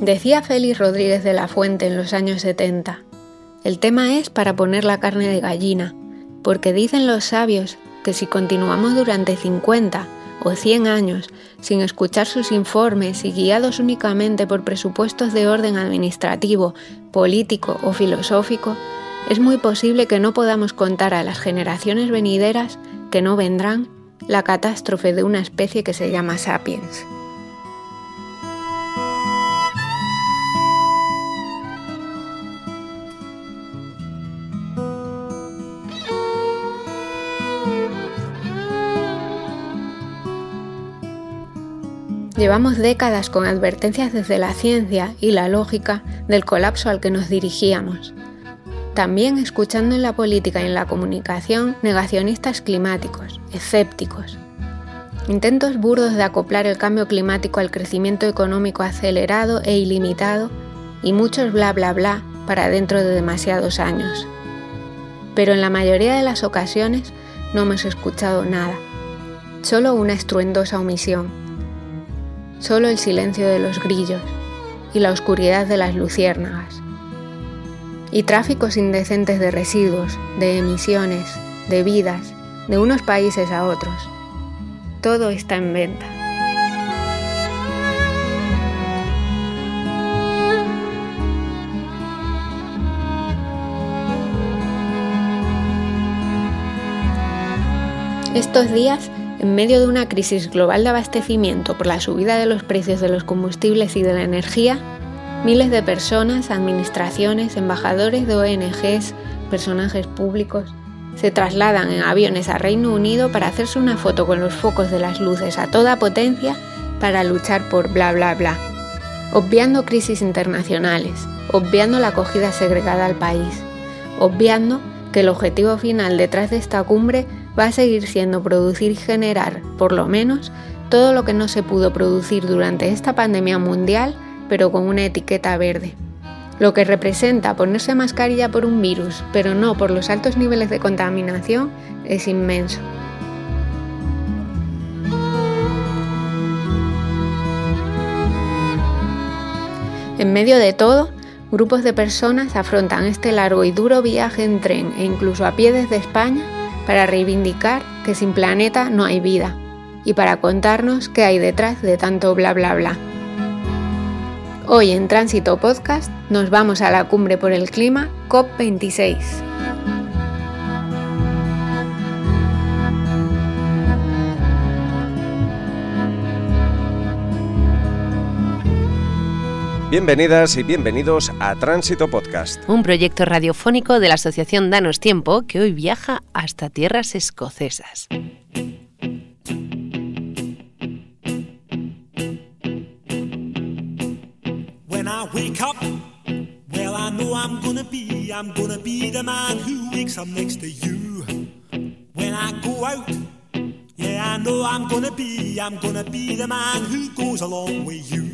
Decía Félix Rodríguez de la Fuente en los años 70, el tema es para poner la carne de gallina, porque dicen los sabios que si continuamos durante 50 o 100 años sin escuchar sus informes y guiados únicamente por presupuestos de orden administrativo, político o filosófico, es muy posible que no podamos contar a las generaciones venideras que no vendrán la catástrofe de una especie que se llama sapiens. Llevamos décadas con advertencias desde la ciencia y la lógica del colapso al que nos dirigíamos. También escuchando en la política y en la comunicación negacionistas climáticos, escépticos. Intentos burdos de acoplar el cambio climático al crecimiento económico acelerado e ilimitado y muchos bla bla bla para dentro de demasiados años. Pero en la mayoría de las ocasiones no hemos escuchado nada, solo una estruendosa omisión solo el silencio de los grillos y la oscuridad de las luciérnagas. Y tráficos indecentes de residuos, de emisiones, de vidas, de unos países a otros. Todo está en venta. Estos días en medio de una crisis global de abastecimiento por la subida de los precios de los combustibles y de la energía, miles de personas, administraciones, embajadores de ONGs, personajes públicos, se trasladan en aviones a Reino Unido para hacerse una foto con los focos de las luces a toda potencia para luchar por bla bla bla, obviando crisis internacionales, obviando la acogida segregada al país, obviando que el objetivo final detrás de esta cumbre va a seguir siendo producir y generar, por lo menos, todo lo que no se pudo producir durante esta pandemia mundial, pero con una etiqueta verde. Lo que representa ponerse mascarilla por un virus, pero no por los altos niveles de contaminación, es inmenso. En medio de todo, grupos de personas afrontan este largo y duro viaje en tren e incluso a pie desde España para reivindicar que sin planeta no hay vida y para contarnos qué hay detrás de tanto bla bla bla. Hoy en Tránsito Podcast nos vamos a la cumbre por el clima COP26. Bienvenidas y bienvenidos a Tránsito Podcast, un proyecto radiofónico de la Asociación Danos Tiempo que hoy viaja hasta tierras escocesas. When I wake up, well I know I'm gonna be, I'm gonna be the man who wakes up next to you. When I go out, yeah I know I'm gonna be, I'm gonna be the man who goes along with you.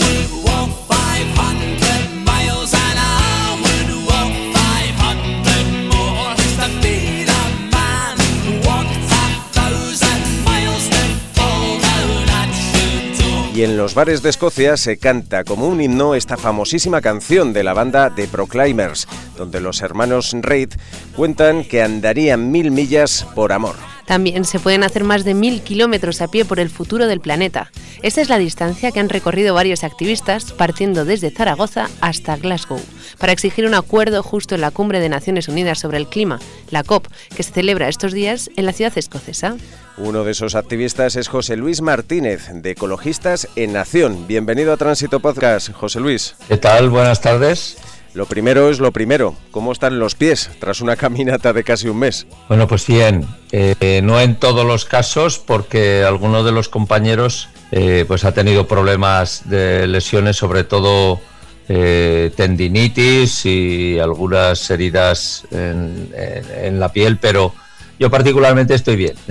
Y en los bares de Escocia se canta como un himno esta famosísima canción de la banda The Proclaimers, donde los hermanos Reid cuentan que andarían mil millas por amor. También se pueden hacer más de mil kilómetros a pie por el futuro del planeta. Esta es la distancia que han recorrido varios activistas partiendo desde Zaragoza hasta Glasgow para exigir un acuerdo justo en la cumbre de Naciones Unidas sobre el clima, la COP, que se celebra estos días en la ciudad escocesa. Uno de esos activistas es José Luis Martínez, de Ecologistas en Nación. Bienvenido a Tránsito Podcast, José Luis. ¿Qué tal? Buenas tardes. Lo primero es lo primero. ¿Cómo están los pies tras una caminata de casi un mes? Bueno, pues bien, eh, no en todos los casos, porque alguno de los compañeros eh, pues ha tenido problemas de lesiones, sobre todo eh, tendinitis y algunas heridas en, en- en la piel, pero yo particularmente estoy bien.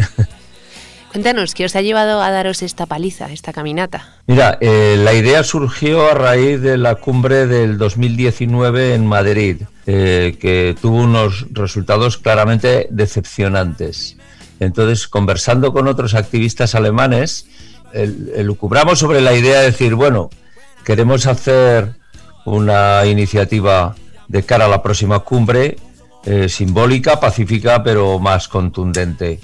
Cuéntanos, ¿qué os ha llevado a daros esta paliza, esta caminata? Mira, eh, la idea surgió a raíz de la cumbre del 2019 en Madrid, eh, que tuvo unos resultados claramente decepcionantes. Entonces, conversando con otros activistas alemanes, elucubramos sobre la idea de decir, bueno, queremos hacer una iniciativa de cara a la próxima cumbre, eh, simbólica, pacífica, pero más contundente.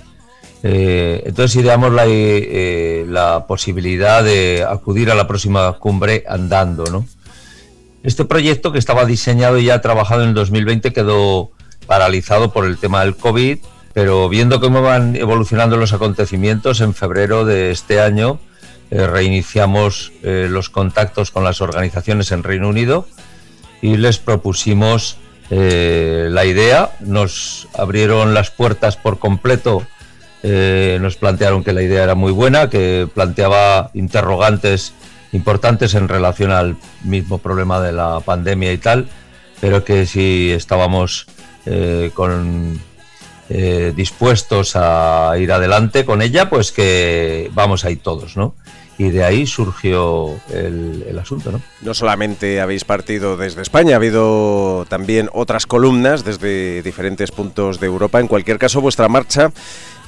Eh, entonces ideamos la, eh, la, posibilidad de acudir a la próxima cumbre andando. ¿no? Este proyecto que estaba diseñado y ya trabajado en el 2020 quedó paralizado por el tema del COVID, pero viendo cómo van evolucionando los acontecimientos, en febrero de este año eh, reiniciamos los contactos con las organizaciones en Reino Unido y les propusimos la idea, nos abrieron las puertas por completo eh, nos plantearon que la idea era muy buena, que planteaba interrogantes importantes en relación al mismo problema de la pandemia y tal, pero que si estábamos eh, con, eh, dispuestos a ir adelante con ella, pues que vamos ahí todos, ¿no? y de ahí surgió el, el, asunto. ¿no? no solamente habéis partido desde España, ha habido también otras columnas desde diferentes puntos de Europa. En cualquier caso, vuestra marcha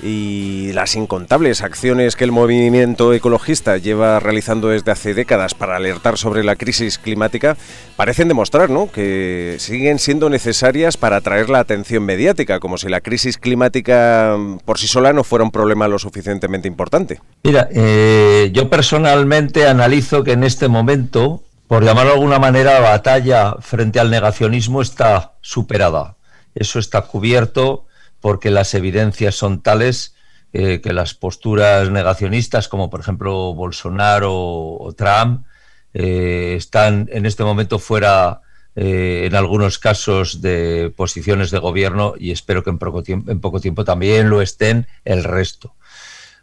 y las incontables acciones que el movimiento ecologista lleva realizando desde hace décadas para alertar sobre la crisis climática parecen demostrar ¿no? que siguen siendo necesarias para atraer la atención mediática, como si la crisis climática mm, por sí sola no fuera un problema lo suficientemente importante. Mira, eh, yo personalmente analizo que en este momento, por llamarlo de alguna manera, la batalla frente al negacionismo está superada. Eso está cubierto porque las evidencias son tales eh, que las posturas negacionistas, como por ejemplo Bolsonaro o, Trump, eh, están en este momento fuera, eh, en algunos casos, de posiciones de gobierno y espero que en poco, tiempo, también lo estén el resto.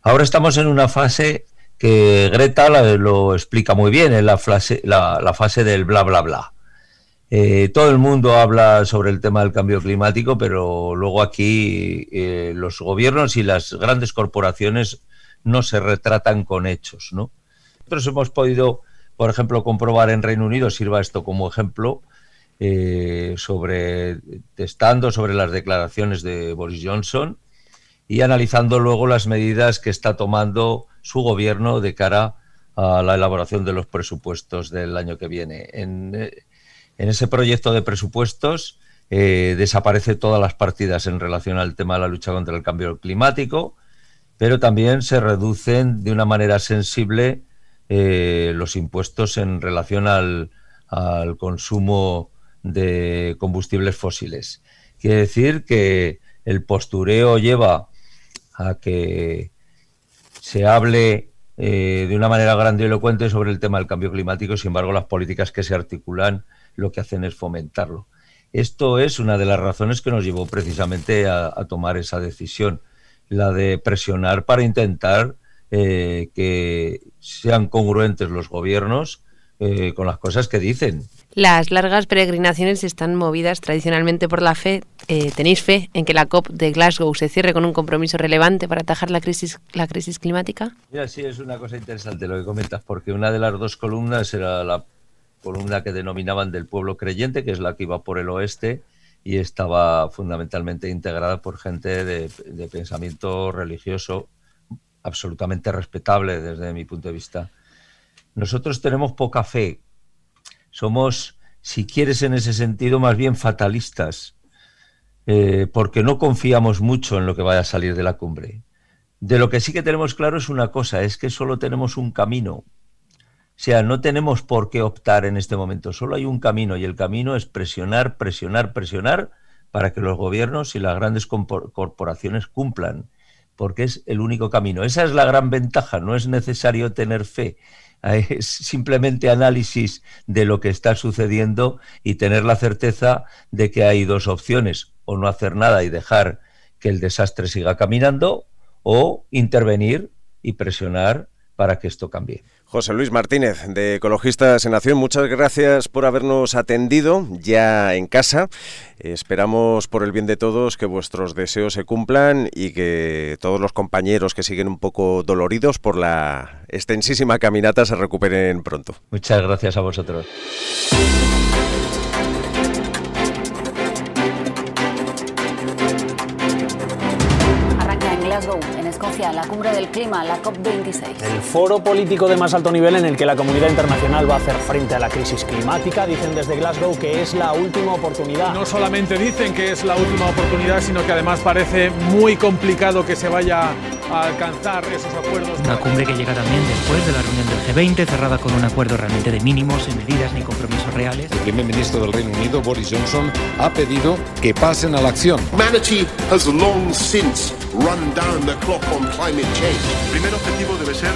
Ahora estamos en una fase que Greta lo explica muy bien, en la, la fase del bla, bla, bla. Eh, todo el mundo habla sobre el tema del cambio climático, pero luego aquí eh, los gobiernos y las grandes corporaciones no se retratan con hechos. ¿no? Nosotros hemos podido, por ejemplo, comprobar en Reino Unido, sirva esto como ejemplo, eh, sobre testando sobre las declaraciones de Boris Johnson y analizando luego las medidas que está tomando su gobierno de cara a la elaboración de los presupuestos del año que viene. En, en ese proyecto de presupuestos eh, desaparece todas las partidas en relación al tema de la lucha contra el cambio climático, pero también se reducen de una manera sensible eh, los impuestos en relación al, consumo de combustibles fósiles. Quiere decir que el postureo lleva a que se hable eh, de una manera grandilocuente sobre el tema del cambio climático, sin embargo las políticas que se articulan lo que hacen es fomentarlo. Esto es una de las razones que nos llevó precisamente a, tomar esa decisión, la de presionar para intentar eh, que sean congruentes los gobiernos eh, con las cosas que dicen. Las largas peregrinaciones están movidas tradicionalmente por la fe. Eh, ¿Tenéis fe en que la COP de Glasgow se cierre con un compromiso relevante para atajar la crisis, la crisis climática? sí, es una cosa interesante lo que comentas, porque una de las dos columnas era la columna que denominaban del pueblo creyente, que es la que iba por el oeste y estaba fundamentalmente integrada por gente de, pensamiento religioso absolutamente respetable desde mi punto de vista. Nosotros tenemos poca fe, somos, si quieres en ese sentido, más bien fatalistas, eh, porque no confiamos mucho en lo que vaya a salir de la cumbre. De lo que sí que tenemos claro es una cosa, es que solo tenemos un camino, o sea, no tenemos por qué optar en este momento, solo hay un camino y el camino es presionar, presionar, presionar para que los gobiernos y las grandes corporaciones cumplan, porque es el único camino. Esa es la gran ventaja, no es necesario tener fe, es simplemente análisis de lo que está sucediendo y tener la certeza de que hay dos opciones, o no hacer nada y dejar que el desastre siga caminando, o intervenir y presionar para que esto cambie. José Luis Martínez, de Ecologistas en Acción, muchas gracias por habernos atendido ya en casa. Esperamos por el bien de todos que vuestros deseos se cumplan y que todos los compañeros que siguen un poco doloridos por la extensísima caminata se recuperen pronto. Muchas gracias a vosotros. La cumbre del clima, la COP26. El foro político de más alto nivel en el que la comunidad internacional va a hacer frente a la crisis climática. Dicen desde Glasgow que es la última oportunidad. No solamente dicen que es la última oportunidad, sino que además parece muy complicado que se vaya a alcanzar esos acuerdos. Una cumbre que llega también después de la reunión del G20, cerrada con un acuerdo realmente de mínimos, sin medidas ni compromisos reales. El primer ministro del Reino Unido, Boris Johnson, ha pedido que pasen a la acción. Humanity has long since run down the clock on climate change. El primer objetivo debe ser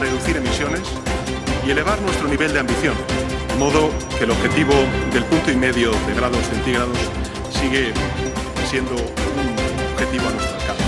reducir emisiones y elevar nuestro nivel de ambición, de modo que el objetivo del punto y medio de grados centígrados sigue siendo un objetivo a nuestro alcance.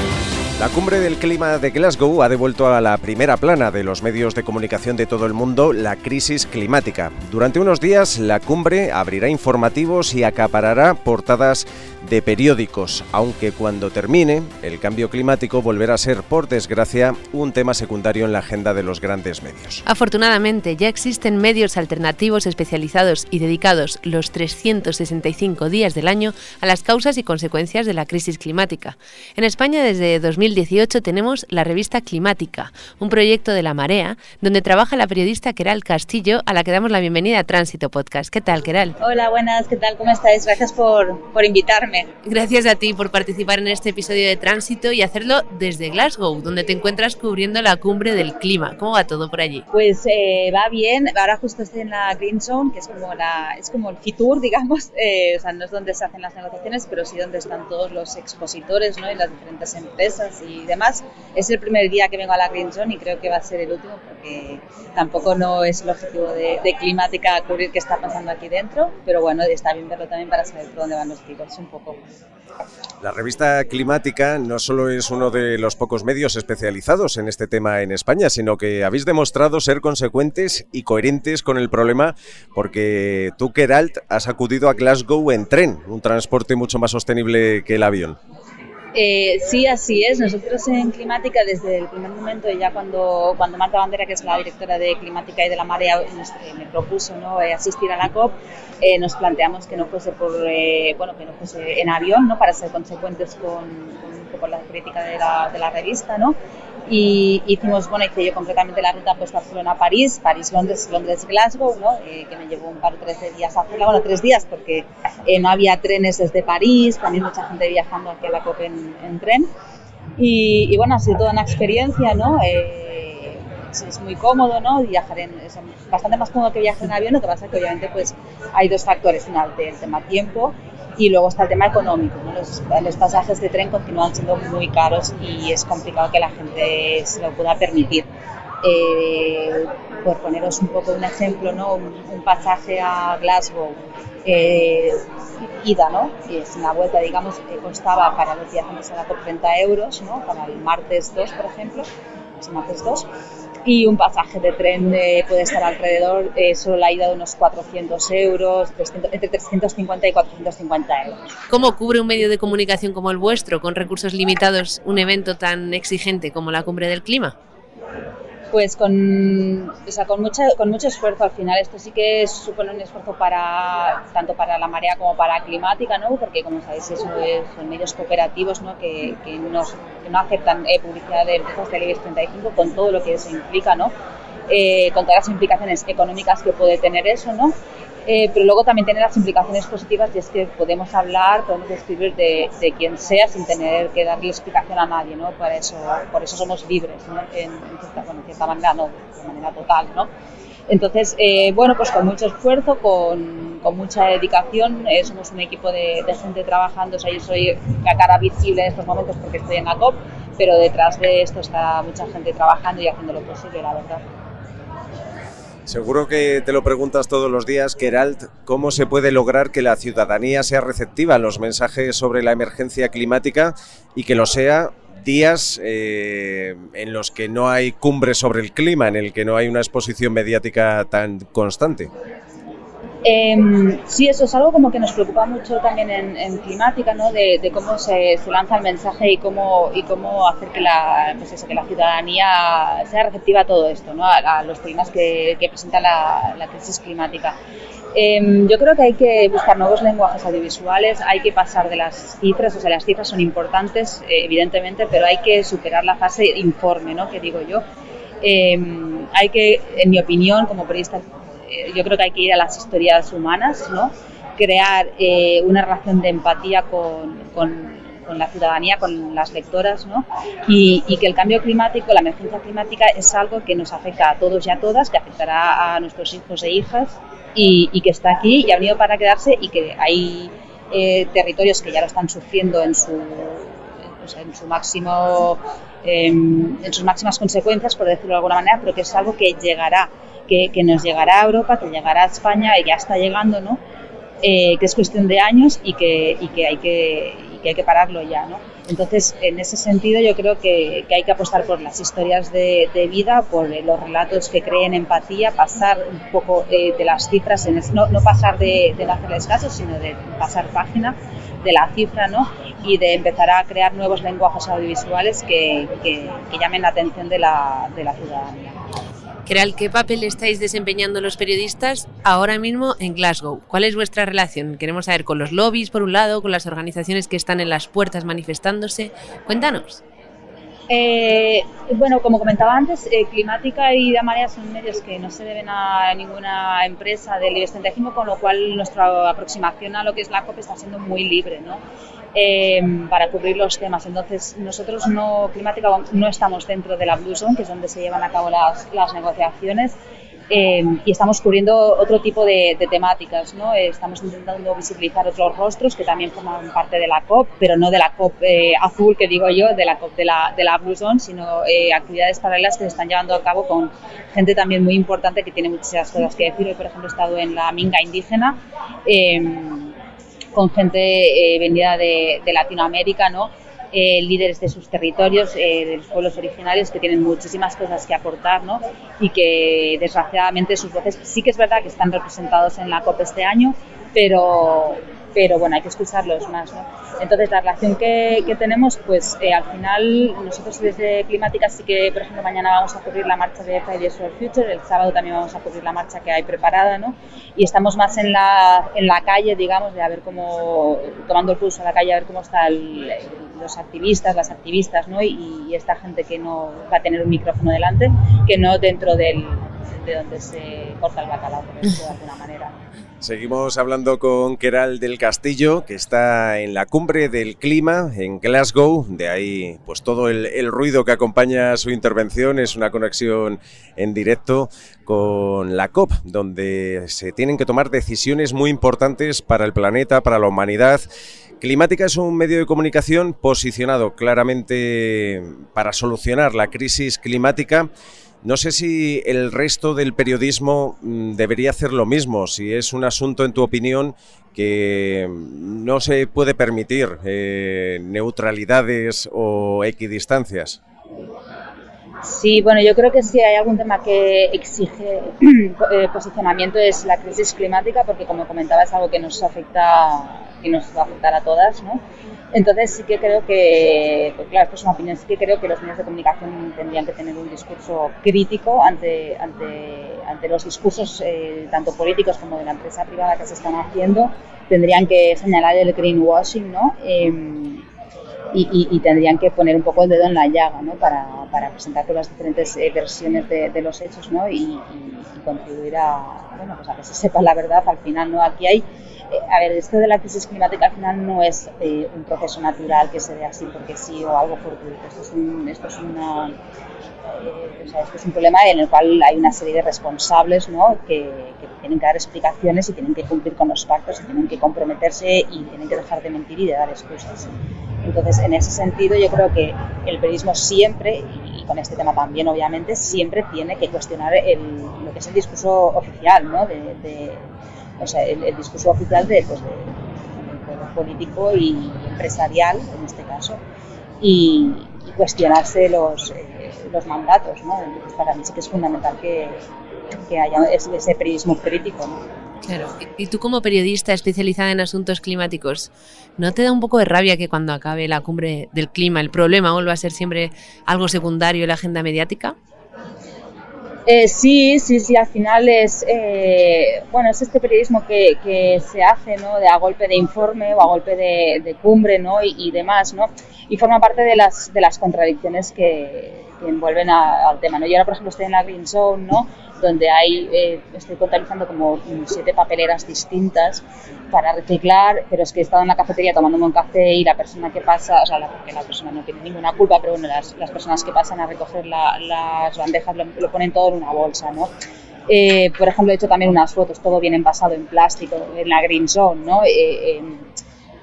La cumbre del clima de Glasgow ha devuelto a la primera plana de los medios de comunicación de todo el mundo la crisis climática. Durante unos días la cumbre abrirá informativos y acaparará portadas de periódicos, aunque cuando termine el cambio climático volverá a ser, por desgracia, un tema secundario en la agenda de los grandes medios. Afortunadamente, ya existen medios alternativos especializados y dedicados los 365 días del año a las causas y consecuencias de la crisis climática. En España, desde 2018, tenemos la revista Climática, un proyecto de la Marea, donde trabaja la periodista Keral Castillo, a la que damos la bienvenida a Tránsito Podcast. ¿Qué tal, Keral? Hola, buenas, ¿qué tal? ¿Cómo estáis? Gracias por, por invitarme. Gracias a ti por participar en este episodio de Tránsito y hacerlo desde Glasgow, donde te encuentras cubriendo la cumbre del clima. ¿Cómo va todo por allí? Pues eh, va bien. Ahora justo estoy en la Green Zone, que es como, la, es como el Fitur, digamos. Eh, o sea, no es donde se hacen las negociaciones, pero sí donde están todos los expositores ¿no? y las diferentes empresas y demás. Es el primer día que vengo a la Green Zone y creo que va a ser el último porque tampoco no es el objetivo de, de climática cubrir qué está pasando aquí dentro, pero bueno, está bien verlo también para saber por dónde van los tiros un poco. La revista Climática no solo es uno de los pocos medios especializados en este tema en España, sino que habéis demostrado ser consecuentes y coherentes con el problema, porque tú, Keralt, has acudido a Glasgow en tren, un transporte mucho más sostenible que el avión. Eh, sí, así es. Nosotros en Climática, desde el primer momento, ya cuando, cuando Marta Bandera, que es la directora de Climática y de la Marea, me propuso ¿no? Eh, asistir a la COP, eh, nos planteamos que no fuese por eh, bueno que no fuese en avión no para ser consecuentes con, con, la crítica de la, de la revista no y hicimos bueno hice yo concretamente la ruta pues Barcelona París París Londres Londres Glasgow no eh, que me llevó un par o tres de días hacerla. Bueno tres días porque eh, no había trenes desde París también mucha gente viajando hacia la COP en, en tren. Y, y, bueno ha sido toda una experiencia no eh, es muy cómodo, ¿no? Viajar en, es bastante más cómodo que viajar en avión, lo que pasa es que obviamente pues hay dos factores, uno el tema tiempo y luego está el tema económico, ¿no? los, los, pasajes de tren continúan siendo muy caros y es complicado que la gente se lo pueda permitir. Eh, por poneros un poco un ejemplo, ¿no? un, un pasaje a Glasgow, eh, ida, ¿no? Es una vuelta, digamos, que costaba para los días antes a la COP 30 euros, ¿no? Para el martes 2, por ejemplo, el martes 2 y un pasaje de tren puede estar alrededor, eh, solo la ida de unos 400 euros, 300, entre 350 y 450 euros. ¿Cómo cubre un medio de comunicación como el vuestro, con recursos limitados, un evento tan exigente como la Cumbre del Clima? Pues con, o sea, con, mucha, con mucho esfuerzo al final. Esto sí que supone un esfuerzo para tanto para la marea como para climática, ¿no? Porque como sabéis eso es, son medios cooperativos, ¿no? Que, que no aceptan eh, publicidad de empresas del IBEX 35 con todo lo que eso implica, ¿no? Eh, con todas las implicaciones económicas que puede tener eso, ¿no? Eh, pero luego también tiene las implicaciones positivas y es que podemos hablar, podemos escribir de, de, quien sea sin tener que darle explicación a nadie, ¿no? Por eso, por eso somos libres, ¿no? En, cierta, bueno, manera, no, de manera total, ¿no? Entonces, eh, bueno, pues con mucho esfuerzo, con, con mucha dedicación, eh, somos un equipo de, de, gente trabajando, o sea, yo soy la cara visible en estos momentos porque estoy en la COP, pero detrás de esto está mucha gente trabajando y haciendo lo posible, la verdad. Seguro que te lo preguntas todos los días, Keralt, ¿cómo se puede lograr que la ciudadanía sea receptiva a los mensajes sobre la emergencia climática y que lo sea días en los que no hay cumbre sobre el clima, en el que no hay una exposición mediática tan constante. Eh, sí, eso es algo como que nos preocupa mucho también en, climática, ¿no? De, cómo se, lanza el mensaje y cómo, y cómo hacer que la, pues que la ciudadanía sea receptiva a todo esto, ¿no? a, los temas que, presenta la, crisis climática. Em, yo creo que hay que buscar nuevos lenguajes audiovisuales, hay que pasar de las cifras, o sea, las cifras son importantes, eh, evidentemente, pero hay que superar la fase informe, ¿no? Que digo yo. Em, hay que, en mi opinión, como periodista eh, yo creo que hay que ir a las historias humanas, ¿no? crear eh, una relación de empatía con, con, la ciudadanía, con las lectoras, ¿no? y, que el cambio climático, la emergencia climática es algo que nos afecta a todos y a todas, que afectará a nuestros hijos e hijas y, que está aquí y ha venido para quedarse y que hay eh, territorios que ya lo están sufriendo en su, en su máximo em, en sus máximas consecuencias, por decirlo de alguna manera, pero que es algo que llegará que, nos llegará a Europa, que llegará a España y ya está llegando, ¿no? Eh, que es cuestión de años y que, hay, que, pararlo ya, ¿no? Entonces, en ese sentido, yo creo que, hay que apostar por las historias de, vida, por los relatos que creen empatía, pasar un poco eh, de las cifras, no, pasar de, de no hacerles caso, sino de pasar página de la cifra, ¿no? Y de empezar a crear nuevos lenguajes audiovisuales que, llamen la atención de la ciudadanía. ¿Qué papel estáis desempeñando los periodistas ahora mismo en Glasgow? ¿Cuál es vuestra relación? Queremos saber con los lobbies, por un lado, con las organizaciones que están en las puertas manifestándose. Cuéntanos. Eh, bueno, como comentaba antes, eh, Climática y Damaria son medios que no se deben a ninguna empresa del 35, con lo cual nuestra aproximación a lo que es la COP está siendo muy libre, ¿no? Eh, para cubrir los temas. Entonces, nosotros no, Climática no estamos dentro de la Blue Zone, que es donde se llevan a cabo las, las negociaciones, eh, y estamos cubriendo otro tipo de, temáticas. ¿no? Eh, estamos intentando visibilizar otros rostros que también forman parte de la COP, pero no de la COP eh, azul, que digo yo, de la COP de la, de la Blue Zone, sino actividades paralelas que se están llevando a cabo con gente también muy importante que tiene muchas cosas que decir. Hoy, por ejemplo, he estado en la Minga indígena con gente venida de, Latinoamérica, ¿no? Eh, líderes de sus territorios, eh, de los pueblos originarios, que tienen muchísimas cosas que aportar y que desgraciadamente sus voces sí que es verdad que están representados en la COP este año, pero, pero bueno, hay que escucharlos más. ¿no? Entonces, la relación que, que tenemos, pues eh, al final, nosotros desde Climática sí que, por ejemplo, mañana vamos a cubrir la marcha de Fridays for Future, el sábado también vamos a cubrir la marcha que hay preparada, ¿no? Y estamos más en la, en la calle, digamos, de a ver cómo, tomando el pulso a la calle, a ver cómo están los activistas, las activistas, ¿no? Y, y, esta gente que no va a tener un micrófono delante, que no dentro del, de donde se corta el bacalao, por de alguna manera. Seguimos hablando con Keral del Castillo, que está en la cumbre del clima en Glasgow. De ahí, pues todo el, ruido que acompaña su intervención es una conexión en directo con la COP, donde se tienen que tomar decisiones muy importantes para el planeta, para la humanidad. Climática es un medio de comunicación posicionado claramente para solucionar la crisis climática no sé si el resto del periodismo mm, debería hacer lo mismo, si es un asunto, en tu opinión, que no se puede permitir eh, neutralidades o equidistancias. Sí, bueno, yo creo que si hay algún tema que exige eh, posicionamiento es la crisis climática, porque como comentaba es algo que nos afecta, y nos va a afectar a todas, ¿no? Entonces sí que creo que, pues claro, esto es una opinión, sí que creo que los medios de comunicación tendrían que tener un discurso crítico ante, ante, ante los discursos eh, tanto políticos como de la empresa privada que se están haciendo, tendrían que señalar el greenwashing, ¿no? Em, y, tendrían que poner un poco el dedo en la llaga ¿no? para, presentar todas las diferentes eh, versiones de, los hechos ¿no? y, contribuir a, bueno, pues a que se sepa la verdad al final. ¿no? Aquí hay eh, a ver, esto de la crisis climática al final no es eh, un proceso natural que se dé así porque sí o algo fortuito. Esto es un, esto es una, eh, o sea, esto es un problema en el cual hay una serie de responsables ¿no? que, que, tienen que dar explicaciones y tienen que cumplir con los pactos y tienen que comprometerse y tienen que dejar de mentir y de dar excusas. Entonces, en ese sentido, yo creo que el periodismo siempre, y con este tema también obviamente, siempre tiene que cuestionar lo que es el discurso oficial ¿no? de, o sea, el, discurso oficial de, pues, político y empresarial, en este caso. Y, cuestionarse los, eh, los mandatos. ¿no? Entonces, para mí sí que es fundamental que, que haya ese periodismo crítico. ¿no? Claro. Y tú como periodista especializada en asuntos climáticos, ¿no te da un poco de rabia que cuando acabe la cumbre del clima el problema vuelva a ser siempre algo secundario en la agenda mediática? Eh, sí, sí, sí, al final es, eh, bueno, es este periodismo que, que, se hace, ¿no? De a golpe de informe o a golpe de, cumbre, ¿no? Y, demás, ¿no? Y forma parte de las, de las contradicciones que, que envuelven al tema, ¿no? Yo ahora, por ejemplo, estoy en la Green Zone, ¿no? Donde hay, eh, estoy contabilizando como siete papeleras distintas para reciclar, pero es que he estado en la cafetería tomándome un café y la persona que pasa, o sea, la, la persona no tiene ninguna culpa, pero bueno, las, las personas que pasan a recoger las bandejas lo, ponen todo en una bolsa, ¿no? Eh, por ejemplo, he hecho también unas fotos, todo bien envasado en plástico, en la Green Zone, ¿no? Eh,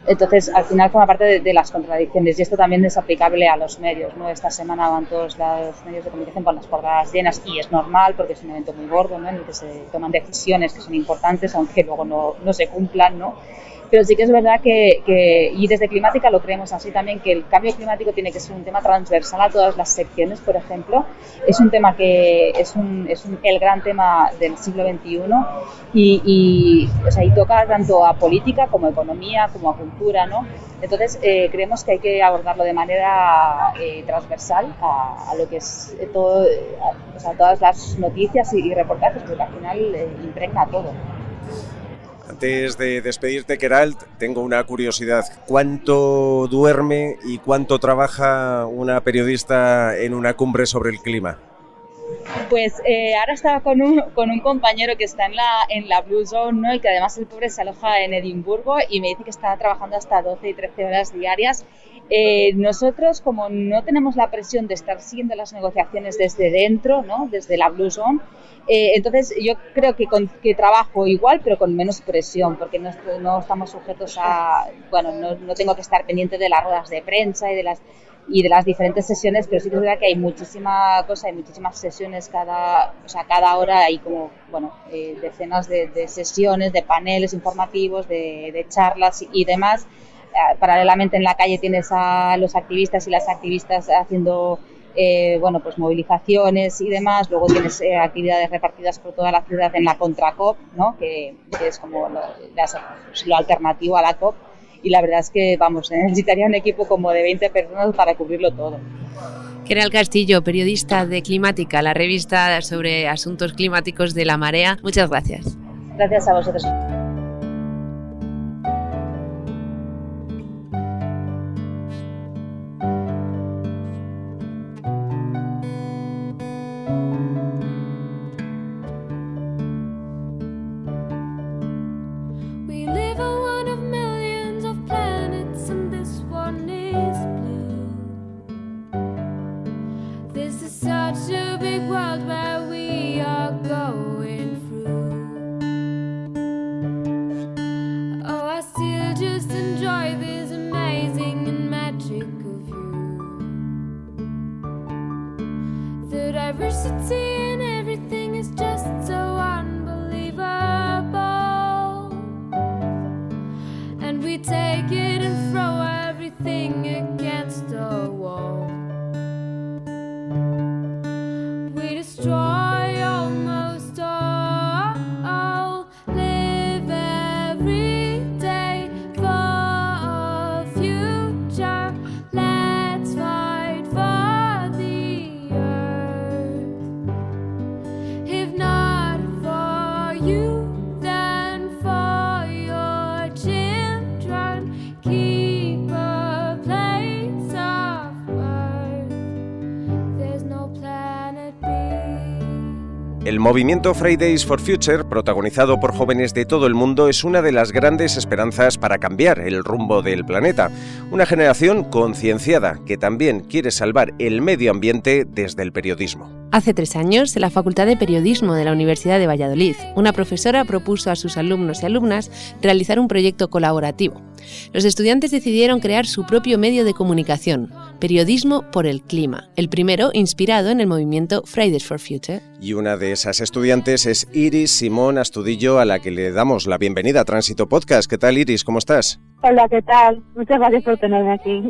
entonces, al final forma parte de, las contradicciones y esto también es aplicable a los medios. ¿no? Esta semana van todos los medios de comunicación con las portadas llenas y es normal porque es un evento muy gordo ¿no? en el que se toman decisiones que son importantes aunque luego no, no se cumplan. ¿no? Pero sí que es verdad que, y desde Climática lo creemos así también, que el cambio climático tiene que ser un tema transversal a todas las secciones, por ejemplo. Es un tema que es, un, es un, el gran tema del siglo XXI y, y, o sea, y toca tanto a política como a economía, como a cultura, ¿no? Entonces, eh, creemos que hay que abordarlo de manera eh, transversal a, lo que es todo, o sea, todas las noticias y, reportajes, porque al final eh, impregna todo. Antes de despedirte, Keralt, tengo una curiosidad. ¿Cuánto duerme y cuánto trabaja una periodista en una cumbre sobre el clima? Pues eh, ahora estaba con un, compañero que está en la, en la Blue Zone, ¿no? Y que además el pobre se aloja en Edimburgo y me dice que está trabajando hasta 12 y 13 horas diarias. Eh, nosotros, como no tenemos la presión de estar siguiendo las negociaciones desde dentro, ¿no? Desde la Blue Zone, eh, entonces yo creo que, con, que trabajo igual, pero con menos presión, porque no, no estamos sujetos a, bueno, no, no tengo que estar pendiente de las ruedas de prensa y de las y de las diferentes sesiones, pero sí que es verdad que hay muchísima cosa, hay muchísimas sesiones cada, o sea, cada hora, hay como, bueno, eh, decenas de, sesiones, de paneles informativos, de, charlas y, demás. Eh, paralelamente en la calle tienes a los activistas y las activistas haciendo eh, bueno, pues movilizaciones y demás. Luego tienes actividades repartidas por toda la ciudad en la Contracop, ¿no? que, es como lo, lo, alternativo a la COP y la verdad es que, vamos, necesitaría un equipo como de 20 personas para cubrirlo todo. Keral Castillo, periodista de Climática, la revista sobre asuntos climáticos de La Marea. Muchas gracias. Gracias a vosotros. take it and throw everything against the El movimiento Fridays for Future, protagonizado por jóvenes de todo el mundo, es una de las grandes esperanzas para cambiar el rumbo del planeta. Una generación concienciada que también quiere salvar el medio ambiente desde el periodismo. Hace tres años, en la Facultad de Periodismo de la Universidad de Valladolid, una profesora propuso a sus alumnos y alumnas realizar un proyecto colaborativo. Los estudiantes decidieron crear su propio medio de comunicación, Periodismo por el Clima, el primero inspirado en el movimiento Fridays for Future. Y una de esas estudiantes es Iris Simón Astudillo, a la que le damos la bienvenida a Tránsito Podcast. ¿Qué tal, Iris? ¿Cómo estás? Hola, ¿qué tal? Muchas gracias por tenerme aquí.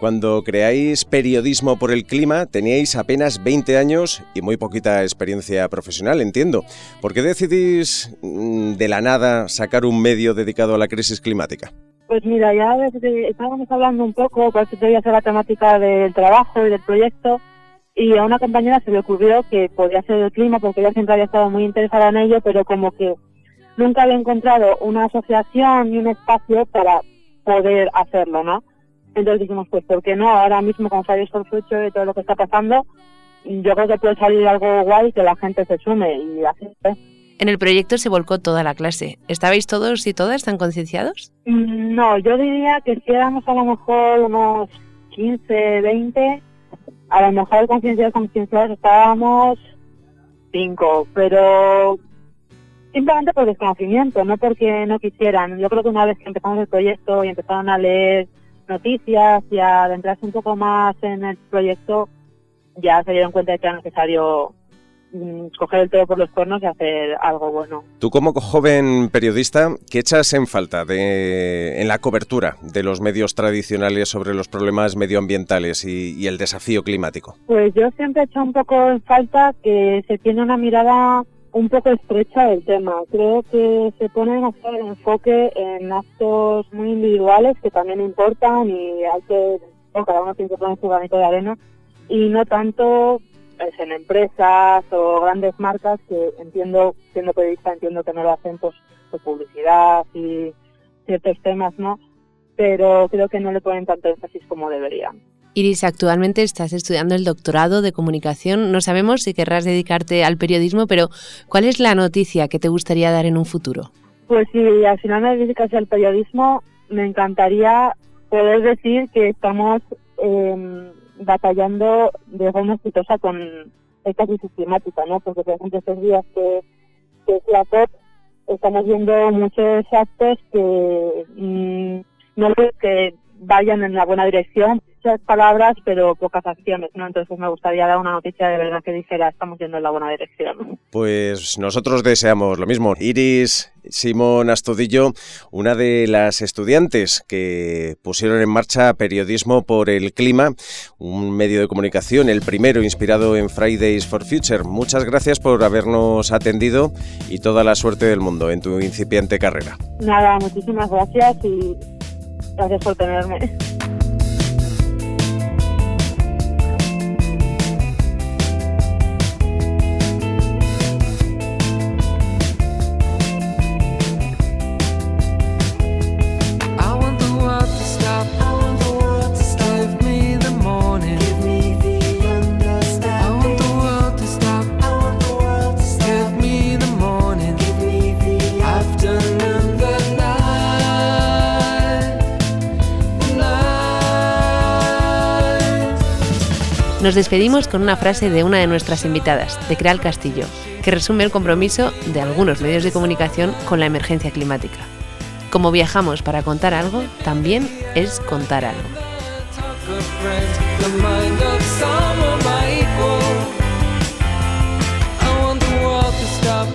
Cuando creáis periodismo por el clima teníais apenas 20 años y muy poquita experiencia profesional, entiendo. ¿Por qué decidís mm, de la nada sacar un medio dedicado a la crisis climática? Pues mira, ya desde, estábamos hablando un poco, cuál sería la temática del trabajo y del proyecto, y a una compañera se le ocurrió que podía ser el clima, porque ella siempre había estado muy interesada en ello, pero como que nunca había encontrado una asociación y un espacio para poder hacerlo, ¿no? Entonces dijimos, pues, ¿por qué no? Ahora mismo con Fridays for y todo lo que está pasando, yo creo que puede salir algo guay que la gente se sume y así En el proyecto se volcó toda la clase. ¿Estabais todos y todas tan concienciados? Mm, no, yo diría que si éramos a lo mejor unos 15, 20, a lo mejor concienciados, concienciados estábamos 5, pero simplemente por desconocimiento, no porque no quisieran. Yo creo que una vez que empezamos el proyecto y empezaron a leer noticias y a adentrarse un poco más en el proyecto, ya se dieron cuenta de que era necesario coger el todo por los cuernos y hacer algo bueno. Tú como joven periodista, ¿qué echas en falta de, en la cobertura de los medios tradicionales sobre los problemas medioambientales y, y el desafío climático? Pues yo siempre he hecho un poco en falta que se tiene una mirada un poco estrecha del tema. Creo que se pone demasiado el enfoque en actos muy individuales que también importan y hay que, cada uno tiene que poner su granito de arena y no tanto en empresas o grandes marcas que entiendo, siendo periodista, entiendo que no lo hacen pues, por publicidad y ciertos temas, ¿no? Pero creo que no le ponen tanto énfasis como deberían. Iris, actualmente estás estudiando el doctorado de comunicación. No sabemos si querrás dedicarte al periodismo, pero ¿cuál es la noticia que te gustaría dar en un futuro? Pues si al final me dedicas al periodismo, me encantaría poder decir que estamos em, batallando de forma exitosa con esta crisis climática, ¿no? Porque, por ejemplo, estos días que, es la COP, estamos viendo muchos actos que mm, no creo que vayan en la buena dirección, muchas palabras, pero pocas acciones, ¿no? Entonces me gustaría dar una noticia de verdad que dijera, estamos yendo en la buena dirección. Pues nosotros deseamos lo mismo. Iris Simón Astudillo, una de las estudiantes que pusieron en marcha Periodismo por el Clima, un medio de comunicación, el primero inspirado en Fridays for Future. Muchas gracias por habernos atendido y toda la suerte del mundo en tu incipiente carrera. Nada, muchísimas gracias y gracias por tenerme. Nos despedimos con una frase de una de nuestras invitadas, de Creal Castillo, que resume el compromiso de algunos medios de comunicación con la emergencia climática. Como viajamos para contar algo, también es contar algo.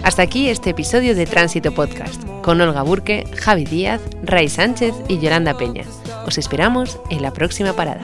Hasta aquí este episodio de Tránsito Podcast, con Olga Burke, Javi Díaz, Ray Sánchez y Yolanda Peña. Os esperamos en la próxima parada.